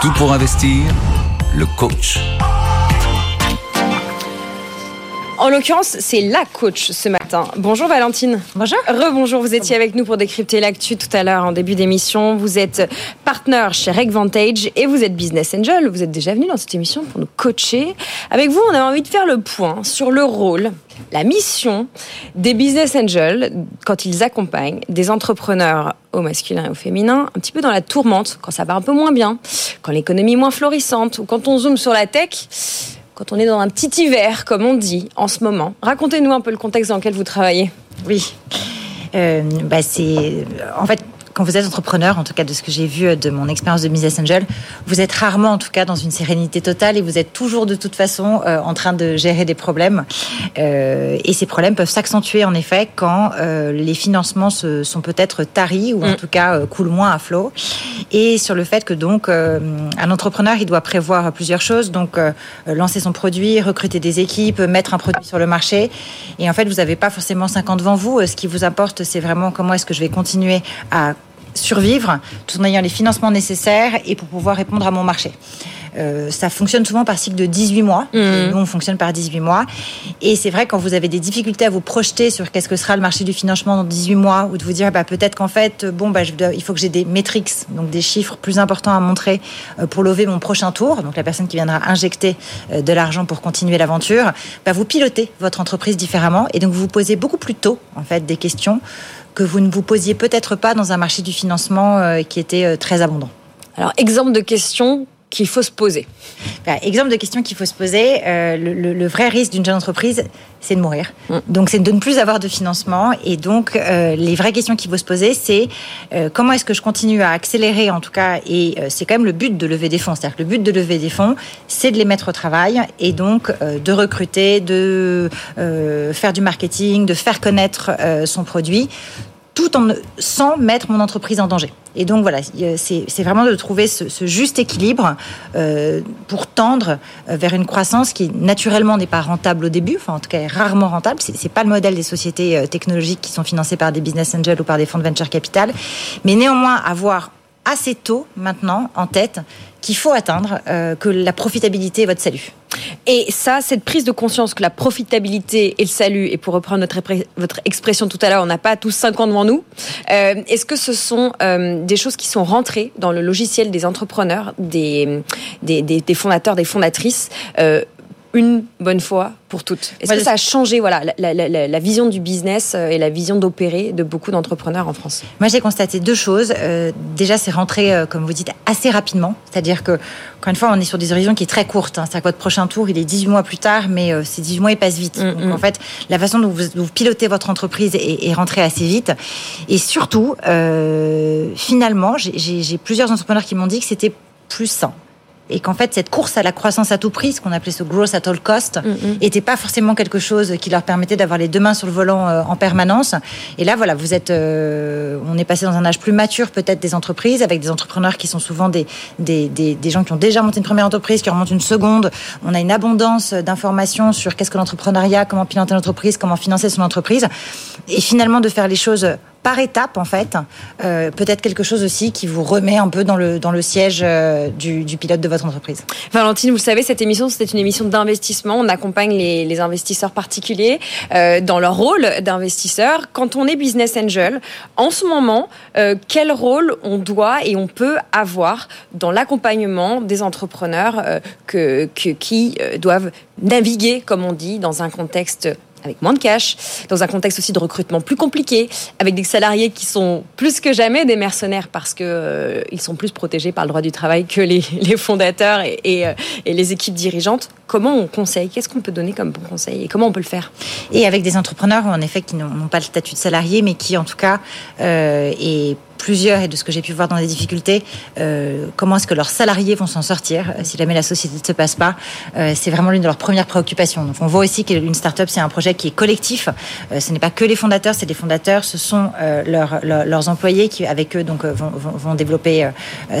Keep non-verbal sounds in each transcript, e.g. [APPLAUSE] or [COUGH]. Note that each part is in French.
Tout pour investir, le coach. En l'occurrence, c'est la coach ce matin. Bonjour Valentine. Bonjour. Rebonjour, vous étiez avec nous pour décrypter l'actu tout à l'heure en début d'émission. Vous êtes partenaire chez Vantage et vous êtes business angel. Vous êtes déjà venu dans cette émission pour nous coacher. Avec vous, on avait envie de faire le point sur le rôle, la mission des business angels quand ils accompagnent des entrepreneurs au masculin et au féminin, un petit peu dans la tourmente, quand ça va un peu moins bien, quand l'économie est moins florissante ou quand on zoome sur la tech quand on est dans un petit hiver, comme on dit en ce moment. Racontez-nous un peu le contexte dans lequel vous travaillez. Oui. Euh, bah c'est en fait quand vous êtes entrepreneur, en tout cas de ce que j'ai vu de mon expérience de business angel, vous êtes rarement en tout cas dans une sérénité totale et vous êtes toujours de toute façon euh, en train de gérer des problèmes. Euh, et ces problèmes peuvent s'accentuer en effet quand euh, les financements se, sont peut-être taris ou en mm. tout cas euh, coulent moins à flot. Et sur le fait que donc euh, un entrepreneur il doit prévoir plusieurs choses, donc lancer son produit, recruter des équipes, mettre un produit sur le marché. Et en fait vous n'avez pas forcément 50 devant vous. Ce qui vous importe c'est vraiment comment est-ce que je vais continuer à survivre tout en ayant les financements nécessaires et pour pouvoir répondre à mon marché. Euh, ça fonctionne souvent par cycle de 18 mois. Mmh. Nous, on fonctionne par 18 mois. Et c'est vrai, quand vous avez des difficultés à vous projeter sur qu'est-ce que sera le marché du financement dans 18 mois, ou de vous dire, bah, peut-être qu'en fait, bon, bah, je dois, il faut que j'ai des métriques, donc des chiffres plus importants à montrer euh, pour lever mon prochain tour. Donc, la personne qui viendra injecter euh, de l'argent pour continuer l'aventure, bah, vous pilotez votre entreprise différemment. Et donc, vous vous posez beaucoup plus tôt, en fait, des questions que vous ne vous posiez peut-être pas dans un marché du financement euh, qui était euh, très abondant. Alors, exemple de question qu'il faut se poser bah, Exemple de question qu'il faut se poser, euh, le, le, vrai risque d'une jeune entreprise, c'est de mourir. Mm. Donc c'est de ne plus avoir de financement. Et donc euh, les vraies questions qu'il faut se poser, c'est euh, comment est-ce que je continue à accélérer en tout cas, et c'est quand même le but de lever des fonds. C'est-à-dire que le but de lever des fonds, c'est de les mettre au travail et donc de recruter, de faire du marketing, de faire connaître son produit tout en sans mettre mon entreprise en danger. Et donc voilà, c'est vraiment de trouver ce, juste équilibre euh, pour tendre euh, vers une croissance qui naturellement n'est pas rentable au début, enfin en tout cas est rarement rentable. C'est pas le modèle des sociétés euh, technologiques qui sont financées par des business angels ou par des fonds de venture capital, mais néanmoins avoir assez tôt maintenant en tête qu'il faut atteindre, euh, que la profitabilité est votre salut. Et ça, cette prise de conscience que la profitabilité est le salut, et pour reprendre votre expression tout à l'heure, on n'a pas tous 5 ans devant nous, euh, est-ce que ce sont euh, des choses qui sont rentrées dans le logiciel des entrepreneurs, des, des, des, fondateurs, des fondatrices une bonne fois pour toutes Est-ce que ça a changé voilà, la, la, la, la, vision du business euh, et la vision d'opérer de beaucoup d'entrepreneurs en France? Moi, j'ai constaté deux choses. Euh, déjà, c'est rentré, euh, comme vous dites, assez rapidement. C'est-à-dire que, encore une fois, on est sur des horizons qui est très courtes. Hein. C'est-à-dire que votre prochain tour, il est 18 mois plus tard, mais euh, ces 18 mois, ils passent vite. Mm -hmm. Donc, en fait, la façon dont vous, vous pilotez votre entreprise est, est, rentrée assez vite. Et surtout, finalement, j'ai plusieurs entrepreneurs qui m'ont dit que c'était plus sain et qu'en fait cette course à la croissance à tout prix, ce qu'on appelait ce growth at all cost, mm -hmm. était pas forcément quelque chose qui leur permettait d'avoir les deux mains sur le volant euh, en permanence. Et là, voilà, vous êtes, euh, on est passé dans un âge plus mature peut-être des entreprises, avec des entrepreneurs qui sont souvent des, des, des, des gens qui ont déjà monté une première entreprise, qui remontent une seconde. On a une abondance d'informations sur qu'est-ce que l'entrepreneuriat, comment piloter l'entreprise, comment financer son entreprise, et finalement de faire les choses par étape en fait, euh, peut-être quelque chose aussi qui vous remet un peu dans le, dans le siège euh, du, du, pilote de votre entreprise. Valentine, vous savez, cette émission, c'était une émission d'investissement. On accompagne les, investisseurs particuliers euh, dans leur rôle d'investisseur. Quand on est business angel, en ce moment, quel rôle on doit et on peut avoir dans l'accompagnement des entrepreneurs que, que, qui doivent naviguer, comme on dit, dans un contexte avec moins de cash, dans un contexte aussi de recrutement plus compliqué, avec des salariés qui sont plus que jamais des mercenaires parce que euh, ils sont plus protégés par le droit du travail que les, [LAUGHS] fondateurs euh, et, les équipes dirigeantes. Comment on conseille? Qu'est-ce qu'on peut donner comme bon conseil et comment on peut le faire? Et avec des entrepreneurs en effet qui n'ont pas le statut de salarié, mais qui en tout cas euh, est plusieurs et de ce que j'ai pu voir dans les difficultés, euh, comment est-ce que leurs salariés vont s'en sortir euh, si jamais la société ne se passe pas. Euh, c'est vraiment l'une de leurs premières préoccupations. Donc on voit aussi qu'une start-up, c'est un projet qui est collectif. Euh, ce n'est pas que les fondateurs, c'est les fondateurs, ce sont euh, leur, leur, leurs employés qui, avec eux, donc, vont, vont, vont développer euh,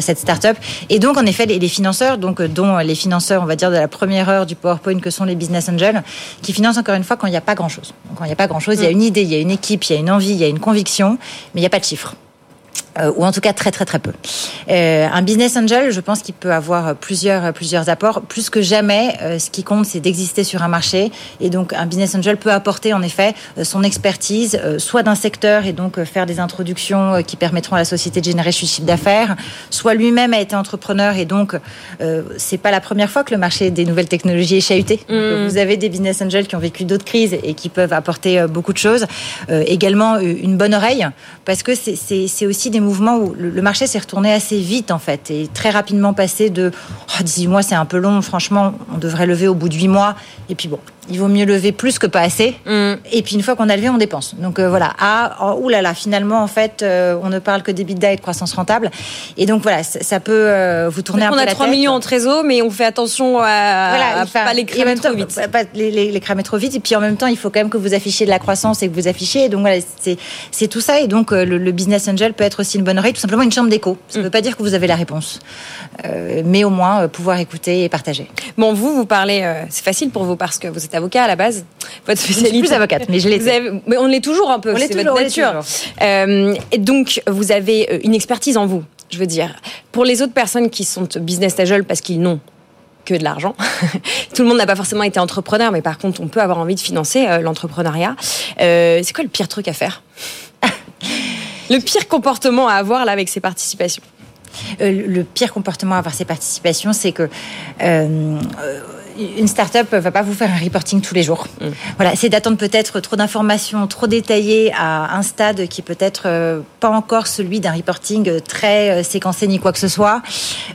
cette start-up. Et donc, en effet, les, les financeurs, donc, dont les financeurs, on va dire, de la première heure du PowerPoint que sont les business angels, qui financent encore une fois quand il n'y a pas grand-chose. Quand il n'y a pas grand-chose, il y a une idée, il y a une équipe, il y a une envie, il y a une conviction, mais il n'y a pas de chiffres. Euh, ou en tout cas très très très peu. Euh, un business angel, je pense qu'il peut avoir plusieurs plusieurs apports. Plus que jamais, euh, ce qui compte, c'est d'exister sur un marché. Et donc, un business angel peut apporter en effet euh, son expertise, soit d'un secteur et donc faire des introductions qui permettront à la société de générer du chiffre d'affaires, soit lui-même a été entrepreneur et donc c'est pas la première fois que le marché des nouvelles technologies est chahuté. Mm. Vous avez des business angels qui ont vécu d'autres crises et qui peuvent apporter beaucoup de choses. également une bonne oreille parce que c'est aussi des mouvement où le marché s'est retourné assez vite en fait et très rapidement passé de oh, 18 mois c'est un peu long, franchement on devrait lever au bout de 8 mois et puis bon il vaut mieux lever plus que pas assez. Mm. Et puis une fois qu'on a levé, on dépense. Donc euh, voilà. Ah, oh, oulala, finalement, en fait, euh, on ne parle que d'EBITDA et de croissance rentable. Et donc voilà, ça, peut euh, vous tourner un peu la tête. On a 3 millions en trésor, mais on fait attention à, voilà, pas les cramer trop vite. Pas les, les, cramer trop vite. Et puis en même temps, il faut quand même que vous affichiez de la croissance et que vous affichiez. Donc voilà, c'est tout ça. Et donc le, business angel peut être aussi une bonne oreille, tout simplement une chambre d'écho. Ça ne mm. veut pas dire que vous avez la réponse, mais au moins pouvoir écouter et partager. Bon, vous, vous parlez, c'est facile pour vous parce que vous êtes avocat à la base votre spécialité. Je suis plus avocate, mais je l'ai. Mais on l'est toujours un peu. Toujours, votre nature. Euh, et donc, vous avez euh, une expertise en vous. Je veux dire, pour les autres personnes qui sont business casual parce qu'ils n'ont que de l'argent. [LAUGHS] Tout le monde n'a pas forcément été entrepreneur, mais par contre, on peut avoir envie de financer euh, l'entrepreneuriat. c'est quoi le pire truc à faire? [LAUGHS] Le pire comportement à avoir là avec ses participations? Le pire comportement à avoir ses participations, c'est que une start-up va pas vous faire un reporting tous les jours. Mm. Voilà, c'est d'attendre peut-être trop d'informations trop détaillées à un stade qui peut être euh, pas encore celui d'un reporting très euh, séquencé ni quoi que ce soit.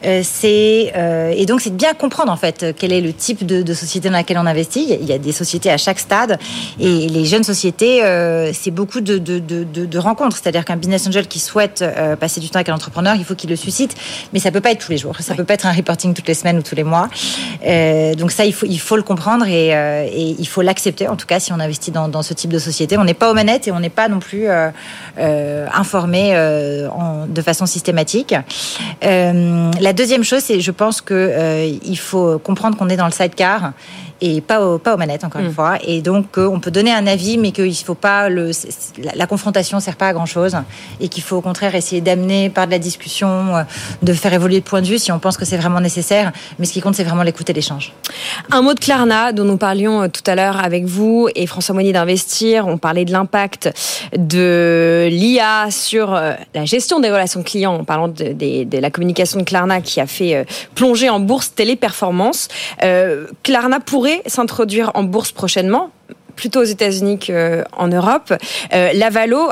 Euh, c'est et donc c'est de bien comprendre en fait quel est le type de, société dans laquelle on investit. Il y a des sociétés à chaque stade et les jeunes sociétés, c'est beaucoup de, de rencontres. C'est-à-dire qu'un business angel qui souhaite passer du temps avec un entrepreneur, il faut qu'il le suscite, mais ça peut pas être tous les jours. Ça peut pas être un reporting toutes les semaines ou tous les mois. donc ça, il faut, le comprendre euh, et, il faut l'accepter. En tout cas, si on investit dans, ce type de société, on n'est pas aux manettes et on n'est pas non plus euh, euh, informé de façon systématique. la deuxième chose, c'est, je pense que il faut comprendre qu'on est dans le sidecar et pas, au, pas aux manettes, encore une mm. fois. Et donc, on peut donner un avis, mais qu'il faut pas le, la, confrontation sert pas à grand chose et qu'il faut au contraire essayer d'amener par de la discussion, euh, de faire évoluer le point de vue si on pense que c'est vraiment nécessaire. Mais ce qui compte, c'est vraiment l'écoute et l'échange. Un mot de Klarna, dont nous parlions euh, tout à l'heure avec vous et François Monnier d'Investir. On parlait de l'impact de l'IA sur euh, la gestion des relations clients en parlant de, de, la communication de Klarna qui a fait plonger en bourse Téléperformance. Euh, Klarna pourrait s'introduire en bourse prochainement plutôt aux États-Unis qu'en Europe. Euh,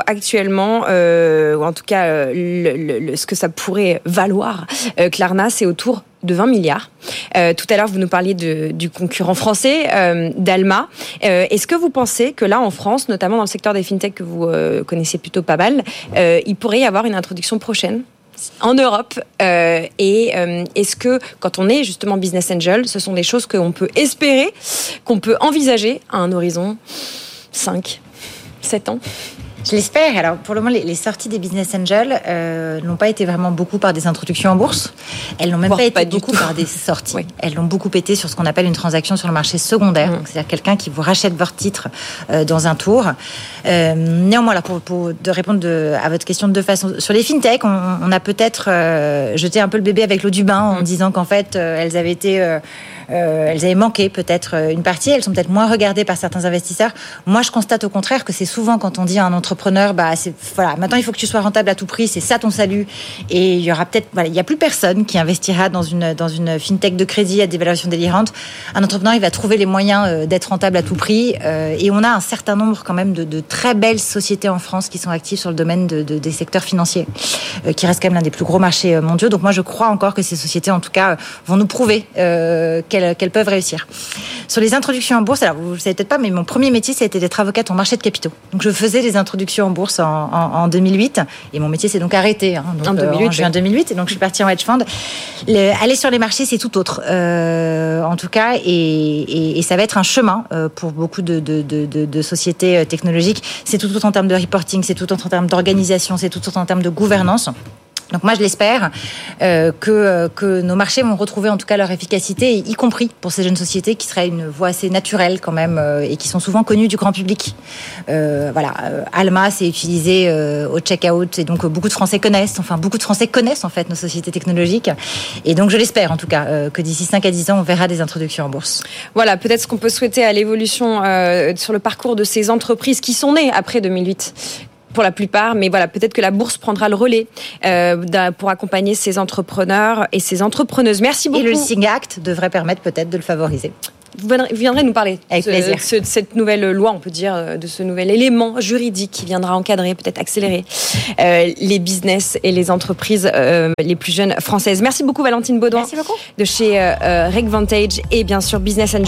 actuellement, euh, ou en tout cas euh, ce que ça pourrait valoir, Klarna, c'est autour de 20 milliards. tout à l'heure, vous nous parliez du concurrent français, d'Alma. Est-ce que vous pensez que là, en France, notamment dans le secteur des fintech que vous connaissez plutôt pas mal, il pourrait y avoir une introduction prochaine? En Europe euh, Et euh, est-ce que quand on est justement business angel, ce sont des choses qu'on peut espérer, qu'on peut envisager à un horizon 5, 7 ans? Je l'espère. Alors, pour le moment, les, sorties des business angels euh, n'ont pas été vraiment beaucoup par des introductions en bourse. Elles n'ont même pas été beaucoup par des sorties. Elles l'ont beaucoup été sur ce qu'on appelle une transaction sur le marché secondaire. Mm. C'est-à-dire quelqu'un qui vous rachète votre titre euh, dans un tour. Euh, néanmoins, là, pour, pour de répondre de, à votre question de deux façons. Sur les fintech, on, on a peut-être euh, jeté un peu le bébé avec l'eau du bain en mm. disant qu'en fait, euh, elles avaient été euh, elles avaient manqué peut-être une partie, elles sont peut-être moins regardées par certains investisseurs. Moi, je constate au contraire que c'est souvent quand on dit à un entrepreneur, bah, voilà, maintenant il faut que tu sois rentable à tout prix, c'est ça ton salut. Et il y aura peut-être, voilà, il y a plus personne qui investira dans une, dans une fintech de crédit à des valeurs délirantes. Un entrepreneur, il va trouver les moyens euh, d'être rentable à tout prix. Euh, et on a un certain nombre quand même de, de, très belles sociétés en France qui sont actives sur le domaine de, de, des secteurs financiers, qui reste quand même l'un des plus gros marchés mondiaux. Donc moi, je crois encore que ces sociétés, en tout cas, vont nous prouver qu'elles peuvent réussir. Sur les introductions en bourse, alors vous ne le savez peut-être pas, mais mon premier métier, été d'être avocate en marché de capitaux. Donc je faisais les introductions en bourse en, 2008, et mon métier s'est donc arrêté hein, en, 2008, euh, juin 2008, et donc je suis partie en hedge fund. aller sur les marchés, c'est tout autre, euh, en tout cas, et, ça va être un chemin euh, pour beaucoup de, de sociétés technologiques. C'est tout autre en termes de reporting, c'est tout autre en termes d'organisation, c'est tout autre en termes de gouvernance. Donc moi, je l'espère euh, que, que nos marchés vont retrouver en tout cas leur efficacité, y compris pour ces jeunes sociétés qui seraient une voie assez naturelle quand même euh, et qui sont souvent connues du grand public. Euh, voilà, euh, Alma, c'est utilisé euh, au checkout et donc beaucoup de Français connaissent, enfin beaucoup de Français connaissent en fait nos sociétés technologiques. Et donc je l'espère en tout cas euh, que d'ici 5 à 10 ans, on verra des introductions en bourse. Voilà, peut-être ce qu'on peut souhaiter à l'évolution euh, sur le parcours de ces entreprises qui sont nées après 2008 pour la plupart, mais voilà, peut-être que la bourse prendra le relais euh, pour accompagner ces entrepreneurs et ces entrepreneuses. Merci beaucoup. Et le SIG Act devrait permettre peut-être de le favoriser. Vous viendrez nous parler Avec de, plaisir. de, de cette nouvelle loi, on peut dire, de ce nouvel élément juridique qui viendra encadrer, peut-être accélérer euh, les business et les entreprises euh, les plus jeunes françaises. Merci beaucoup Valentine Baudouin Merci beaucoup. de chez euh, Vantage et bien sûr Business Angel.